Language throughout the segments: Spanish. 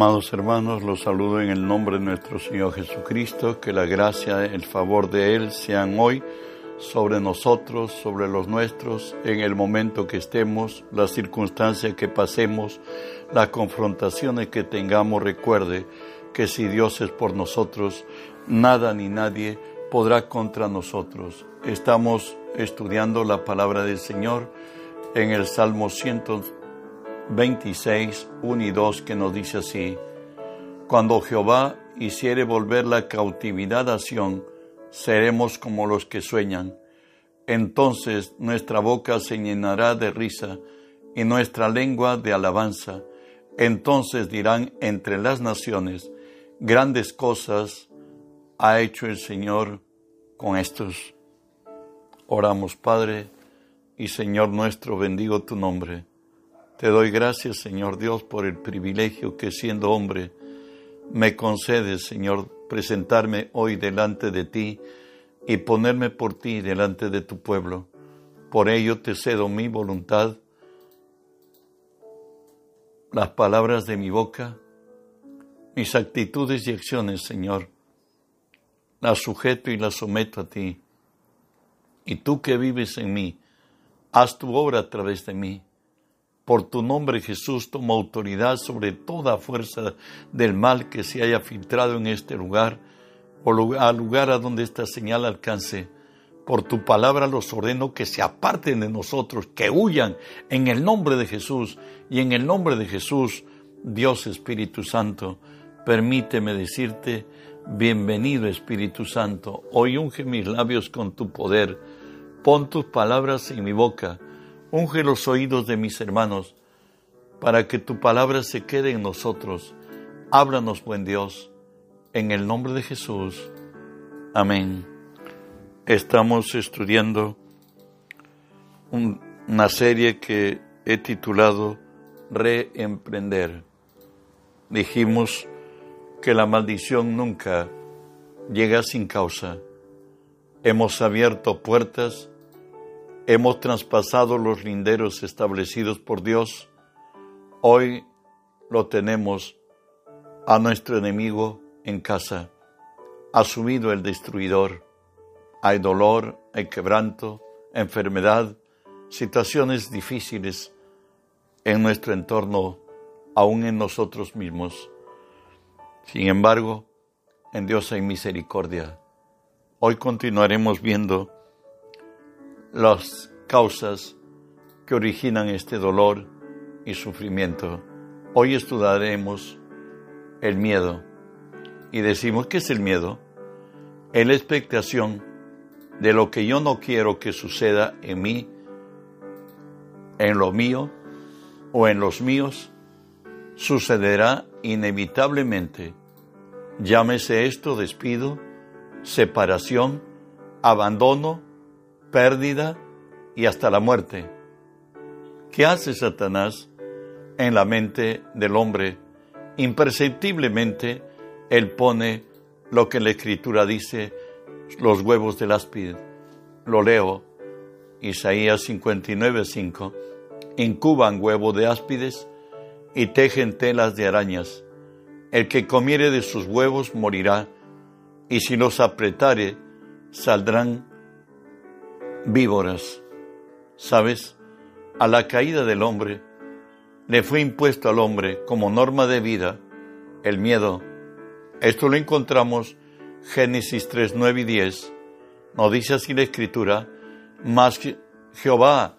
Amados hermanos, los saludo en el nombre de nuestro Señor Jesucristo, que la gracia, el favor de Él sean hoy sobre nosotros, sobre los nuestros, en el momento que estemos, las circunstancias que pasemos, las confrontaciones que tengamos. Recuerde que si Dios es por nosotros, nada ni nadie podrá contra nosotros. Estamos estudiando la palabra del Señor en el Salmo 126, 1 y 2, que nos dice así, Cuando Jehová hiciere volver la cautividad a Sión, seremos como los que sueñan. Entonces nuestra boca se llenará de risa y nuestra lengua de alabanza. Entonces dirán entre las naciones, grandes cosas ha hecho el Señor con estos. Oramos, Padre y Señor nuestro, bendigo tu nombre. Te doy gracias, Señor Dios, por el privilegio que siendo hombre me concedes, Señor, presentarme hoy delante de ti y ponerme por ti delante de tu pueblo. Por ello te cedo mi voluntad, las palabras de mi boca, mis actitudes y acciones, Señor. Las sujeto y las someto a ti. Y tú que vives en mí, haz tu obra a través de mí. Por tu nombre, Jesús, toma autoridad sobre toda fuerza del mal que se haya filtrado en este lugar o al lugar a donde esta señal alcance. Por tu palabra los ordeno que se aparten de nosotros, que huyan en el nombre de Jesús. Y en el nombre de Jesús, Dios Espíritu Santo, permíteme decirte, bienvenido Espíritu Santo, hoy unge mis labios con tu poder, pon tus palabras en mi boca Unge los oídos de mis hermanos, para que tu palabra se quede en nosotros. Háblanos, buen Dios, en el nombre de Jesús. Amén. Estamos estudiando una serie que he titulado Reemprender. Dijimos que la maldición nunca llega sin causa. Hemos abierto puertas hemos traspasado los linderos establecidos por Dios, hoy lo tenemos a nuestro enemigo en casa. Ha subido el destruidor. Hay dolor, hay quebranto, enfermedad, situaciones difíciles en nuestro entorno, aún en nosotros mismos. Sin embargo, en Dios hay misericordia. Hoy continuaremos viendo las causas que originan este dolor y sufrimiento. Hoy estudiaremos el miedo y decimos, ¿qué es el miedo? La expectación de lo que yo no quiero que suceda en mí, en lo mío o en los míos, sucederá inevitablemente. Llámese esto despido, separación, abandono, pérdida y hasta la muerte. ¿Qué hace Satanás en la mente del hombre? Imperceptiblemente, él pone lo que la escritura dice, los huevos del áspid. Lo leo, Isaías 59, 5. Incuban huevo de áspides y tejen telas de arañas. El que comiere de sus huevos morirá, y si los apretare, saldrán víboras. ¿Sabes? A la caída del hombre le fue impuesto al hombre como norma de vida el miedo. Esto lo encontramos Génesis 3, 9 y 10. Nos dice así la escritura, mas Jehová,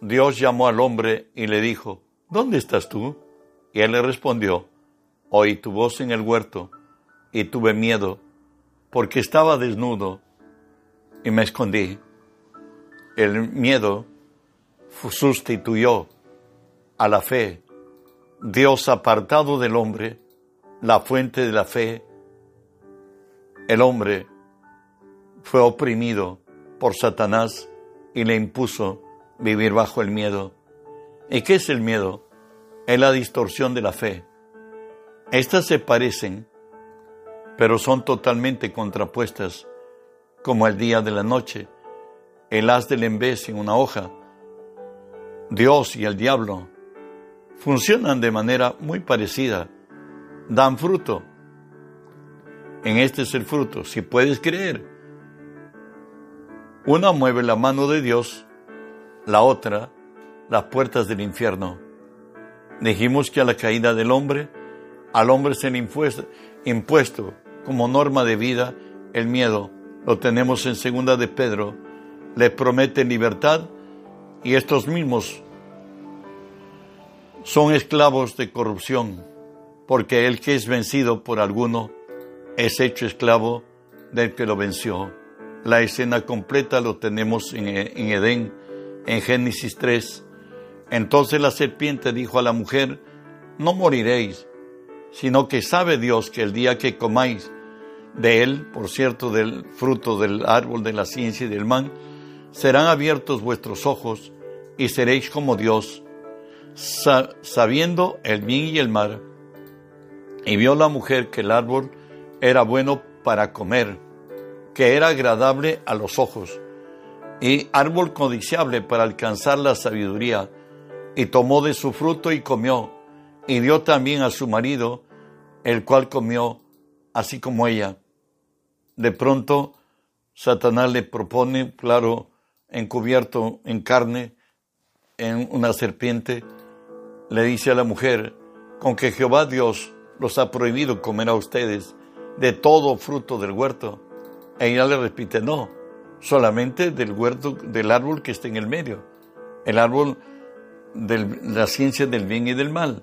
Dios llamó al hombre y le dijo, ¿dónde estás tú? Y él le respondió, oí tu voz en el huerto y tuve miedo, porque estaba desnudo y me escondí el miedo sustituyó a la fe. Dios apartado del hombre, la fuente de la fe, el hombre fue oprimido por Satanás y le impuso vivir bajo el miedo. ¿Y qué es el miedo? Es la distorsión de la fe. Estas se parecen, pero son totalmente contrapuestas, como el día de la noche el haz del embés en una hoja, Dios y el diablo funcionan de manera muy parecida, dan fruto. En este es el fruto, si puedes creer. Una mueve la mano de Dios, la otra las puertas del infierno. Dijimos que a la caída del hombre, al hombre se le impuesto, impuesto como norma de vida el miedo. Lo tenemos en segunda de Pedro. Le promete libertad y estos mismos son esclavos de corrupción, porque el que es vencido por alguno es hecho esclavo del que lo venció. La escena completa lo tenemos en, Edén, en Génesis 3. Entonces la serpiente dijo a la mujer, no moriréis, sino que sabe Dios que el día que comáis de él, por cierto, del fruto del árbol de la ciencia y del mal, serán abiertos vuestros ojos y seréis como Dios, sabiendo el bien y el mal. Y vio la mujer que el árbol era bueno para comer, que era agradable a los ojos, y árbol codiciable para alcanzar la sabiduría, y tomó de su fruto y comió, y dio también a su marido, el cual comió, así como ella. De pronto, Satanás le propone, claro, encubierto en carne, en una serpiente, le dice a la mujer, con que Jehová Dios los ha prohibido comer a ustedes de todo fruto del huerto. E ella le repite, no, solamente del huerto, del árbol que está en el medio, el árbol de la ciencia del bien y del mal.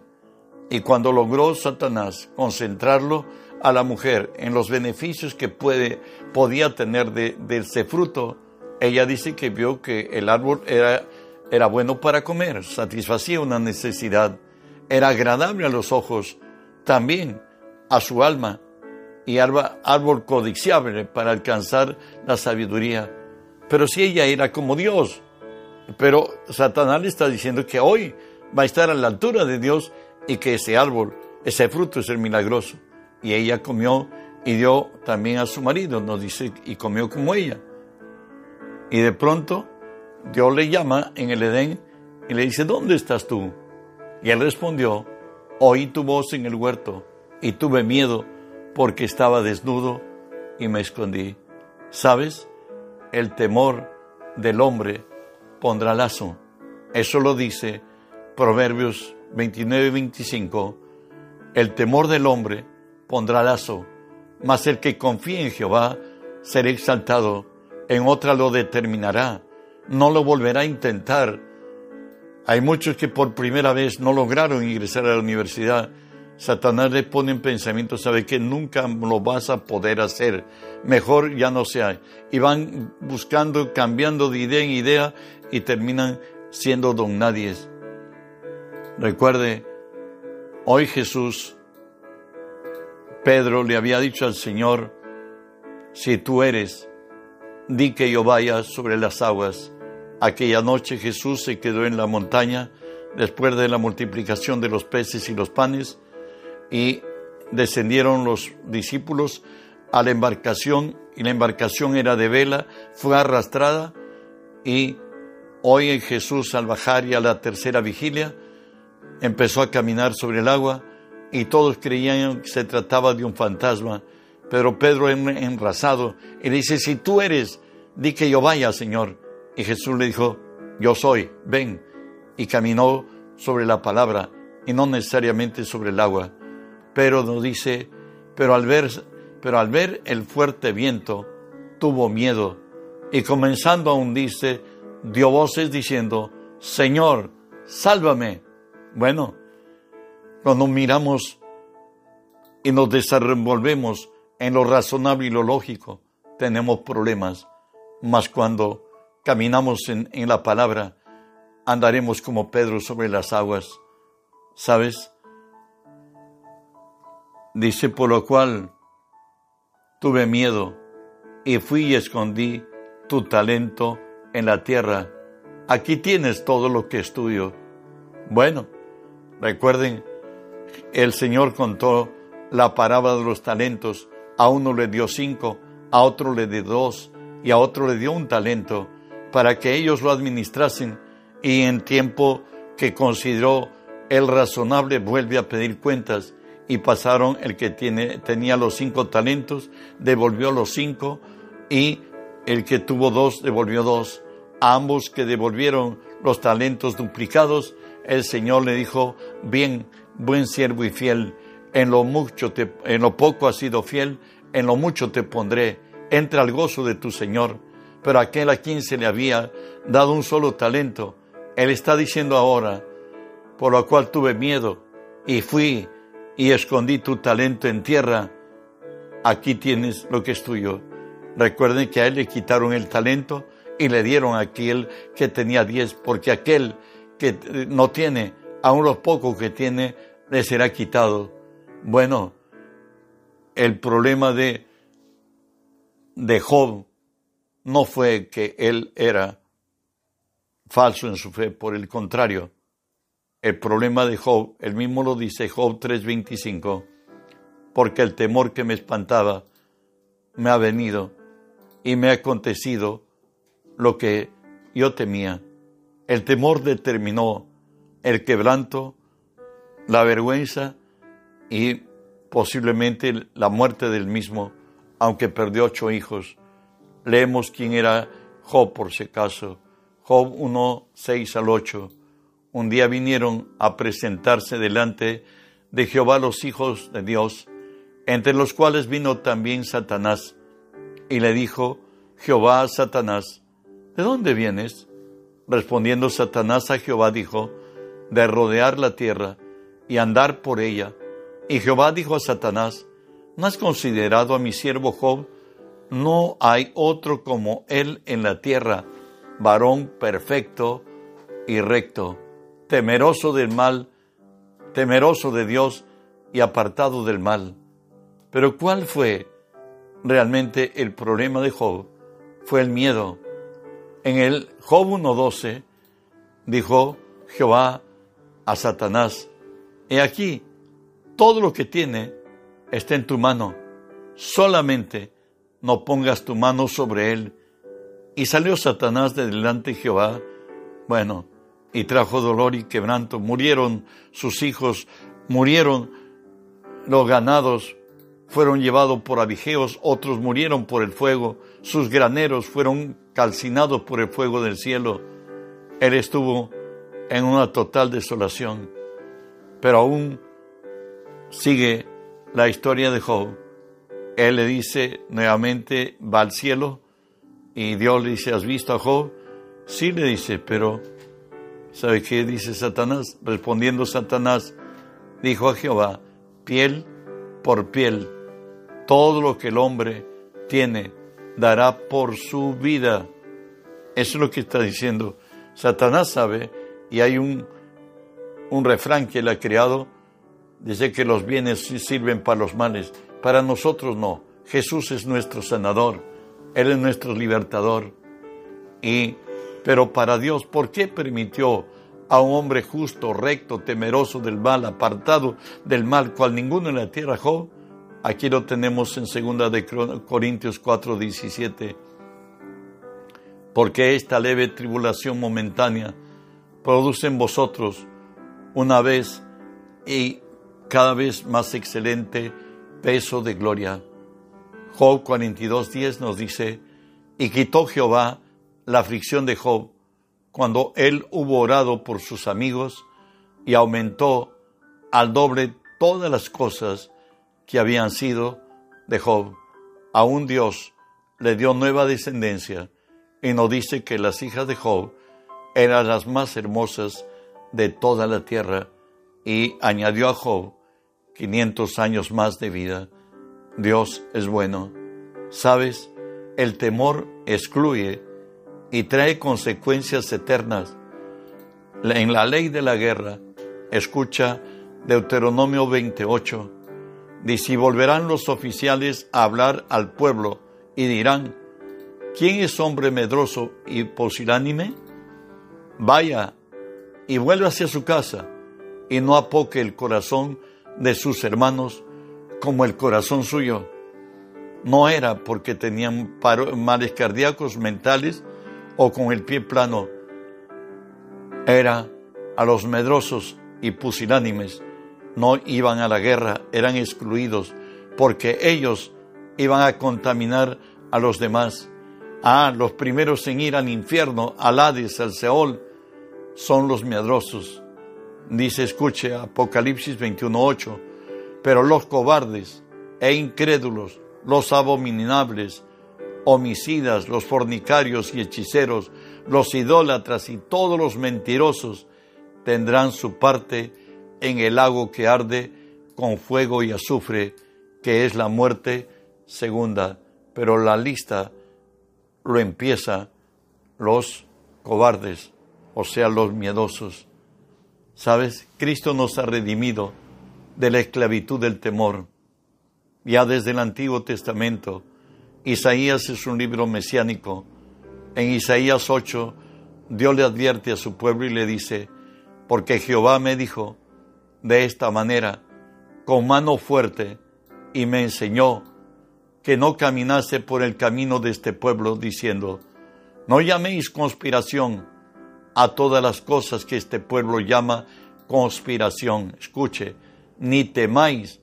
Y cuando logró Satanás concentrarlo a la mujer en los beneficios que puede, podía tener de, ese fruto, ella dice que vio que el árbol era, era bueno para comer, satisfacía una necesidad, era agradable a los ojos, también a su alma, y árbol, árbol codiciable para alcanzar la sabiduría. Pero si ella era como Dios, pero Satanás le está diciendo que hoy va a estar a la altura de Dios y que ese árbol, ese fruto es el milagroso y ella comió y dio también a su marido, nos dice, y comió como ella. Y de pronto Dios le llama en el Edén y le dice, ¿dónde estás tú? Y él respondió, oí tu voz en el huerto y tuve miedo porque estaba desnudo y me escondí. ¿Sabes? El temor del hombre pondrá lazo. Eso lo dice Proverbios 29 y 25. El temor del hombre pondrá lazo, mas el que confíe en Jehová será exaltado, en otra lo determinará, no lo volverá a intentar. Hay muchos que por primera vez no lograron ingresar a la universidad. Satanás le pone en pensamiento, sabe que nunca lo vas a poder hacer, mejor ya no sea. Y van buscando, cambiando de idea en idea y terminan siendo don nadies. Recuerde, hoy Jesús Pedro le había dicho al Señor, si tú eres, di que yo vaya sobre las aguas. Aquella noche Jesús se quedó en la montaña después de la multiplicación de los peces y los panes y descendieron los discípulos a la embarcación y la embarcación era de vela, fue arrastrada y hoy en Jesús al bajar y a la tercera vigilia empezó a caminar sobre el agua y todos creían que se trataba de un fantasma. Pero Pedro enrasado y dice, si tú eres, di que yo vaya, Señor. Y Jesús le dijo, yo soy, ven. Y caminó sobre la palabra y no necesariamente sobre el agua. Pero nos dice, pero al ver, pero al ver el fuerte viento, tuvo miedo y comenzando a hundirse, dio voces diciendo, Señor, sálvame. Bueno, cuando miramos y nos desenvolvemos en lo razonable y lo lógico, tenemos problemas. Mas cuando caminamos en, en la palabra, andaremos como Pedro sobre las aguas. ¿Sabes? Dice, por lo cual tuve miedo y fui y escondí tu talento en la tierra. Aquí tienes todo lo que estudio. Bueno, recuerden el Señor contó la parábola de los talentos. A uno le dio cinco, a otro le dio dos y a otro le dio un talento para que ellos lo administrasen y en tiempo que consideró el razonable vuelve a pedir cuentas y pasaron el que tiene, tenía los cinco talentos, devolvió los cinco y el que tuvo dos devolvió dos. A ambos que devolvieron los talentos duplicados, el Señor le dijo, bien, buen siervo y fiel, en lo mucho te, en lo poco has sido fiel, en lo mucho te pondré, entra al gozo de tu Señor. Pero aquel a quien se le había dado un solo talento, él está diciendo ahora, por lo cual tuve miedo y fui y escondí tu talento en tierra, aquí tienes lo que es tuyo. Recuerden que a él le quitaron el talento y le dieron a aquel que tenía diez, porque aquel que no tiene, aun los pocos que tiene, le será quitado. Bueno, el problema de, de Job no fue que él era falso en su fe, por el contrario, el problema de Job, él mismo lo dice Job 3:25, porque el temor que me espantaba me ha venido y me ha acontecido lo que yo temía. El temor determinó el quebranto, la vergüenza y posiblemente la muerte del mismo, aunque perdió ocho hijos. Leemos quién era Job por si acaso. Job 1, 6 al 8. Un día vinieron a presentarse delante de Jehová los hijos de Dios, entre los cuales vino también Satanás, y le dijo Jehová a Satanás, ¿de dónde vienes? Respondiendo Satanás a Jehová dijo, de rodear la tierra y andar por ella. Y Jehová dijo a Satanás, ¿no has considerado a mi siervo Job? No hay otro como él en la tierra varón perfecto y recto, temeroso del mal, temeroso de Dios y apartado del mal. Pero ¿cuál fue realmente el problema de Job? Fue el miedo. En el Job 1.12 dijo Jehová a Satanás, he aquí, todo lo que tiene está en tu mano, solamente no pongas tu mano sobre él y salió Satanás de delante de Jehová, bueno, y trajo dolor y quebranto. Murieron sus hijos, murieron los ganados, fueron llevados por abigeos, otros murieron por el fuego, sus graneros fueron calcinados por el fuego del cielo. Él estuvo en una total desolación, pero aún sigue la historia de Job. Él le dice nuevamente, va al cielo, y Dios le dice, ¿has visto a Job? Sí le dice, pero ¿sabe qué dice Satanás? Respondiendo Satanás, dijo a Jehová, piel por piel, todo lo que el hombre tiene dará por su vida. Eso es lo que está diciendo. Satanás sabe, y hay un, un refrán que él ha creado, dice que los bienes sirven para los males, para nosotros no. Jesús es nuestro sanador. Él es nuestro libertador. Y, pero para Dios, ¿por qué permitió a un hombre justo, recto, temeroso del mal, apartado del mal, cual ninguno en la tierra Job? Aquí lo tenemos en 2 de Corintios 4, 17. Porque esta leve tribulación momentánea produce en vosotros una vez y cada vez más excelente peso de gloria Job 42.10 nos dice, y quitó Jehová la aflicción de Job cuando él hubo orado por sus amigos y aumentó al doble todas las cosas que habían sido de Job. Aún Dios le dio nueva descendencia y nos dice que las hijas de Job eran las más hermosas de toda la tierra y añadió a Job 500 años más de vida. Dios es bueno. Sabes, el temor excluye y trae consecuencias eternas. En la ley de la guerra, escucha Deuteronomio 28, dice, y volverán los oficiales a hablar al pueblo y dirán, ¿quién es hombre medroso y posilánime? Vaya y vuelva hacia su casa y no apoque el corazón de sus hermanos como el corazón suyo. No era porque tenían males cardíacos, mentales o con el pie plano. Era a los medrosos y pusilánimes no iban a la guerra, eran excluidos, porque ellos iban a contaminar a los demás. Ah, los primeros en ir al infierno, al Hades, al Seol, son los medrosos. Dice, escuche, Apocalipsis 21.8, pero los cobardes e incrédulos, los abominables, homicidas, los fornicarios y hechiceros, los idólatras y todos los mentirosos tendrán su parte en el lago que arde con fuego y azufre, que es la muerte segunda. Pero la lista lo empieza los cobardes, o sea, los miedosos. ¿Sabes? Cristo nos ha redimido de la esclavitud del temor. Ya desde el Antiguo Testamento, Isaías es un libro mesiánico. En Isaías 8, Dios le advierte a su pueblo y le dice, porque Jehová me dijo de esta manera, con mano fuerte, y me enseñó que no caminase por el camino de este pueblo, diciendo, no llaméis conspiración a todas las cosas que este pueblo llama conspiración. Escuche, ni temáis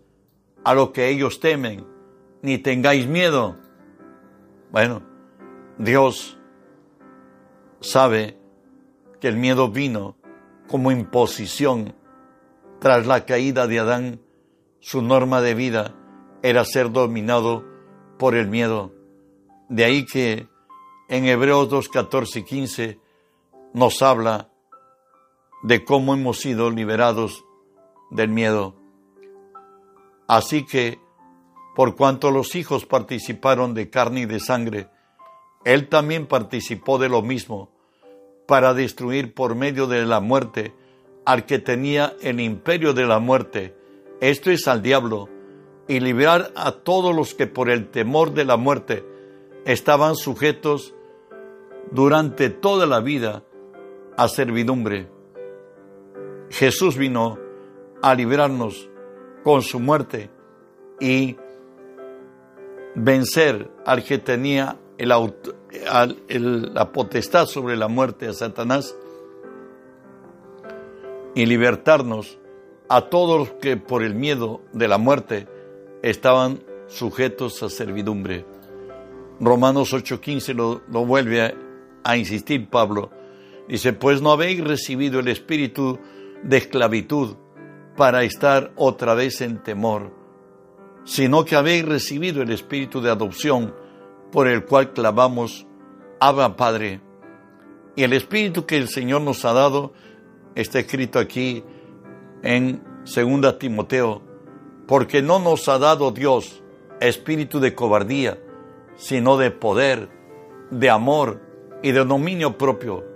a lo que ellos temen, ni tengáis miedo. Bueno, Dios sabe que el miedo vino como imposición tras la caída de Adán. Su norma de vida era ser dominado por el miedo. De ahí que en Hebreos 2, 14 y 15 nos habla de cómo hemos sido liberados del miedo. Así que, por cuanto los hijos participaron de carne y de sangre, Él también participó de lo mismo, para destruir por medio de la muerte al que tenía el imperio de la muerte, esto es al diablo, y liberar a todos los que por el temor de la muerte estaban sujetos durante toda la vida a servidumbre. Jesús vino a librarnos con su muerte y vencer al que tenía la potestad sobre la muerte a Satanás y libertarnos a todos los que por el miedo de la muerte estaban sujetos a servidumbre. Romanos 8:15 lo, lo vuelve a insistir Pablo. Dice, pues no habéis recibido el espíritu de esclavitud para estar otra vez en temor, sino que habéis recibido el espíritu de adopción por el cual clamamos, Abba Padre. Y el espíritu que el Señor nos ha dado está escrito aquí en 2 Timoteo, porque no nos ha dado Dios espíritu de cobardía, sino de poder, de amor y de dominio propio.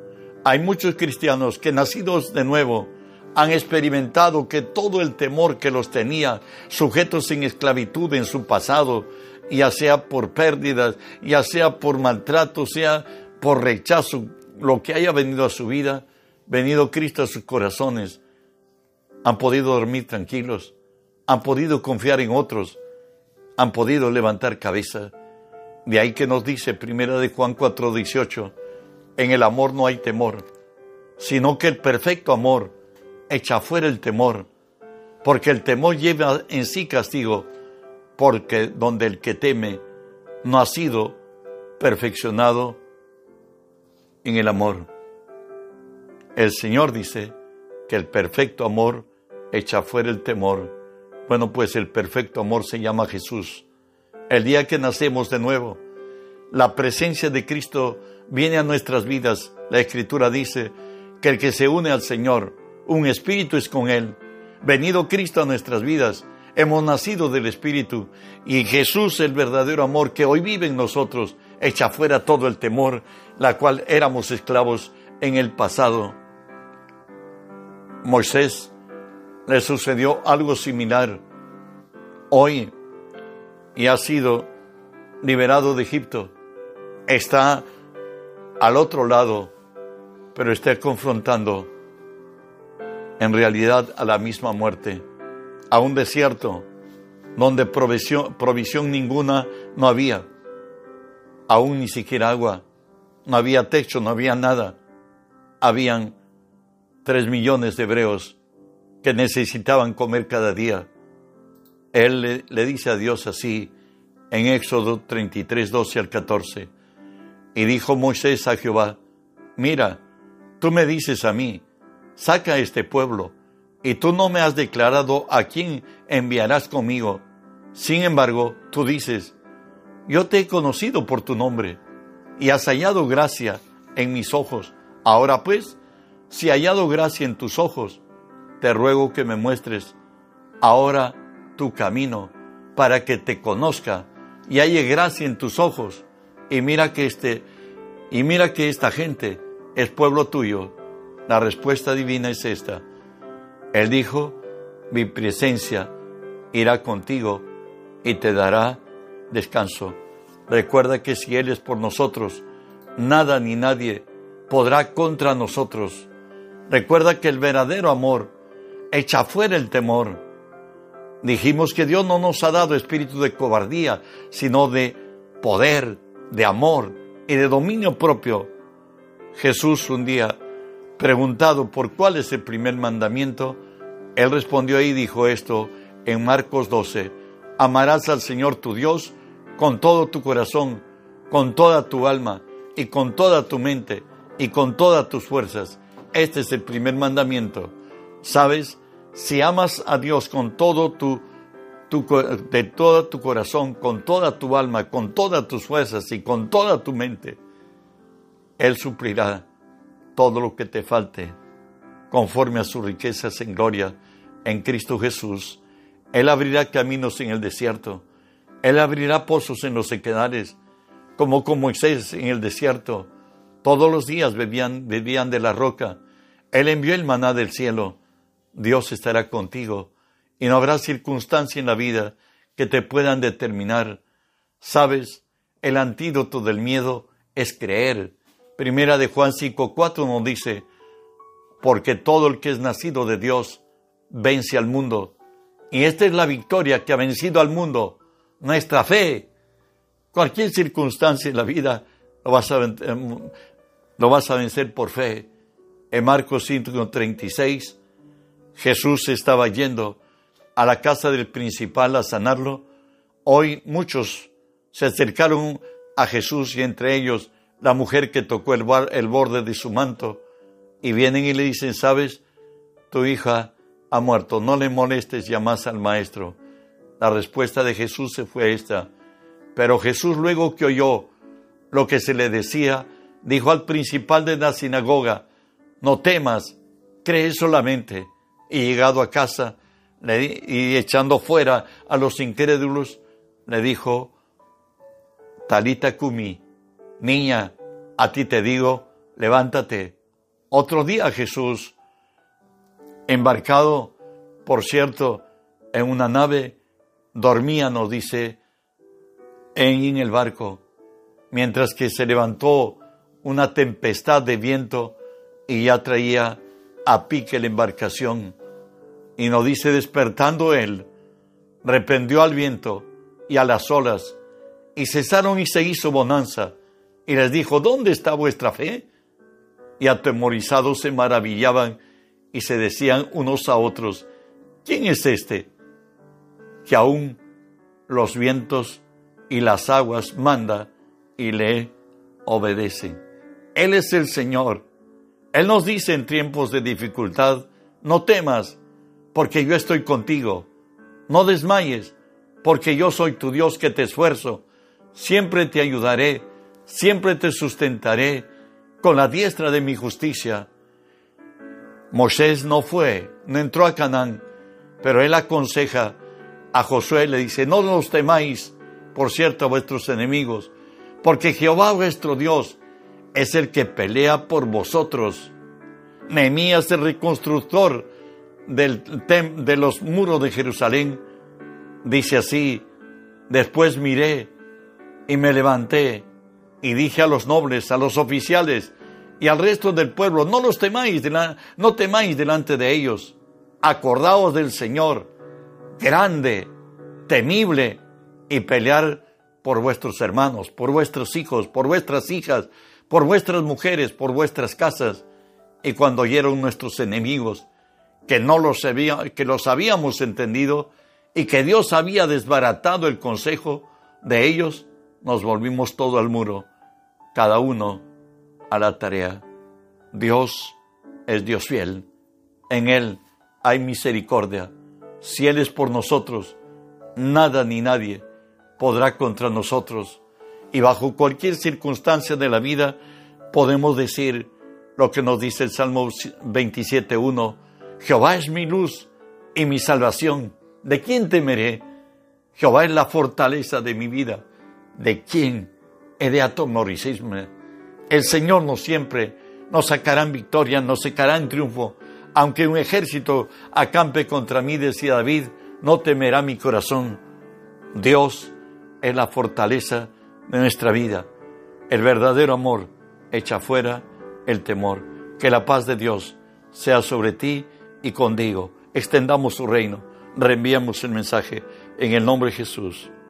Hay muchos cristianos que nacidos de nuevo han experimentado que todo el temor que los tenía sujetos en esclavitud en su pasado, ya sea por pérdidas, ya sea por maltrato, sea por rechazo, lo que haya venido a su vida, venido Cristo a sus corazones, han podido dormir tranquilos, han podido confiar en otros, han podido levantar cabeza. De ahí que nos dice Primera de Juan 4:18, en el amor no hay temor, sino que el perfecto amor echa fuera el temor, porque el temor lleva en sí castigo, porque donde el que teme no ha sido perfeccionado en el amor. El Señor dice que el perfecto amor echa fuera el temor. Bueno, pues el perfecto amor se llama Jesús. El día que nacemos de nuevo, la presencia de Cristo viene a nuestras vidas. La Escritura dice que el que se une al Señor, un espíritu es con Él. Venido Cristo a nuestras vidas, hemos nacido del Espíritu y Jesús, el verdadero amor que hoy vive en nosotros, echa fuera todo el temor, la cual éramos esclavos en el pasado. Moisés le sucedió algo similar hoy y ha sido liberado de Egipto. Está al otro lado, pero está confrontando en realidad a la misma muerte, a un desierto donde provisión, provisión ninguna no había, aún ni siquiera agua, no había techo, no había nada, habían tres millones de hebreos que necesitaban comer cada día. Él le, le dice a Dios así en Éxodo 33, 12 al 14. Y dijo Moisés a Jehová, mira, tú me dices a mí, saca este pueblo, y tú no me has declarado a quién enviarás conmigo. Sin embargo, tú dices, yo te he conocido por tu nombre, y has hallado gracia en mis ojos. Ahora pues, si he hallado gracia en tus ojos, te ruego que me muestres ahora tu camino para que te conozca y halle gracia en tus ojos. Y mira que este y mira que esta gente es pueblo tuyo. La respuesta divina es esta. Él dijo, mi presencia irá contigo y te dará descanso. Recuerda que si Él es por nosotros, nada ni nadie podrá contra nosotros. Recuerda que el verdadero amor echa fuera el temor. Dijimos que Dios no nos ha dado espíritu de cobardía, sino de poder, de amor y de dominio propio. Jesús un día, preguntado por cuál es el primer mandamiento, él respondió y dijo esto en Marcos 12, amarás al Señor tu Dios con todo tu corazón, con toda tu alma y con toda tu mente y con todas tus fuerzas. Este es el primer mandamiento. ¿Sabes? Si amas a Dios con todo tu, de todo tu corazón, con toda tu alma, con todas tus fuerzas y con toda tu mente, Él suplirá todo lo que te falte conforme a sus riquezas en gloria en Cristo Jesús. Él abrirá caminos en el desierto. Él abrirá pozos en los sequedales, como con Moisés en el desierto. Todos los días bebían, bebían de la roca. Él envió el maná del cielo. Dios estará contigo y no habrá circunstancia en la vida que te puedan determinar. Sabes, el antídoto del miedo es creer. Primera de Juan 5.4 nos dice, porque todo el que es nacido de Dios vence al mundo. Y esta es la victoria que ha vencido al mundo, nuestra fe. Cualquier circunstancia en la vida lo vas a, em, lo vas a vencer por fe. En Marcos 5:36, Jesús estaba yendo a la casa del principal a sanarlo. Hoy muchos se acercaron a Jesús y entre ellos la mujer que tocó el, el borde de su manto y vienen y le dicen, sabes, tu hija ha muerto, no le molestes ya más al maestro. La respuesta de Jesús se fue esta. Pero Jesús luego que oyó lo que se le decía, dijo al principal de la sinagoga, no temas, cree solamente. Y llegado a casa y echando fuera a los incrédulos, le dijo, Talita Kumi, niña, a ti te digo, levántate. Otro día Jesús embarcado, por cierto, en una nave, dormía, nos dice, en el barco, mientras que se levantó una tempestad de viento y ya traía a pique la embarcación. Y nos dice, despertando él, reprendió al viento y a las olas, y cesaron y se hizo bonanza. Y les dijo, ¿dónde está vuestra fe? Y atemorizados se maravillaban y se decían unos a otros, ¿quién es este que aún los vientos y las aguas manda y le obedecen? Él es el Señor. Él nos dice en tiempos de dificultad, no temas, porque yo estoy contigo. No desmayes, porque yo soy tu Dios que te esfuerzo. Siempre te ayudaré, siempre te sustentaré con la diestra de mi justicia. Moisés no fue, no entró a Canaán, pero él aconseja a Josué, le dice, no los temáis, por cierto, a vuestros enemigos, porque Jehová vuestro Dios es el que pelea por vosotros. Nehemías, el reconstructor del de los muros de Jerusalén, dice así, después miré y me levanté y dije a los nobles, a los oficiales, y al resto del pueblo, no los temáis, no temáis delante de ellos. Acordaos del Señor, grande, temible, y pelear por vuestros hermanos, por vuestros hijos, por vuestras hijas, por vuestras mujeres, por vuestras casas. Y cuando oyeron nuestros enemigos que no los, que los habíamos entendido y que Dios había desbaratado el consejo de ellos, nos volvimos todo al muro, cada uno a la tarea. Dios es Dios fiel, en Él hay misericordia. Si Él es por nosotros, nada ni nadie podrá contra nosotros. Y bajo cualquier circunstancia de la vida podemos decir lo que nos dice el Salmo 27.1, Jehová es mi luz y mi salvación. ¿De quién temeré? Jehová es la fortaleza de mi vida. ¿De quién he de atemorizarme? El Señor no siempre nos sacará en victoria, nos sacará en triunfo. Aunque un ejército acampe contra mí, decía David, no temerá mi corazón. Dios es la fortaleza de nuestra vida. El verdadero amor echa fuera el temor. Que la paz de Dios sea sobre ti y contigo. Extendamos su reino. Reenviamos el mensaje en el nombre de Jesús.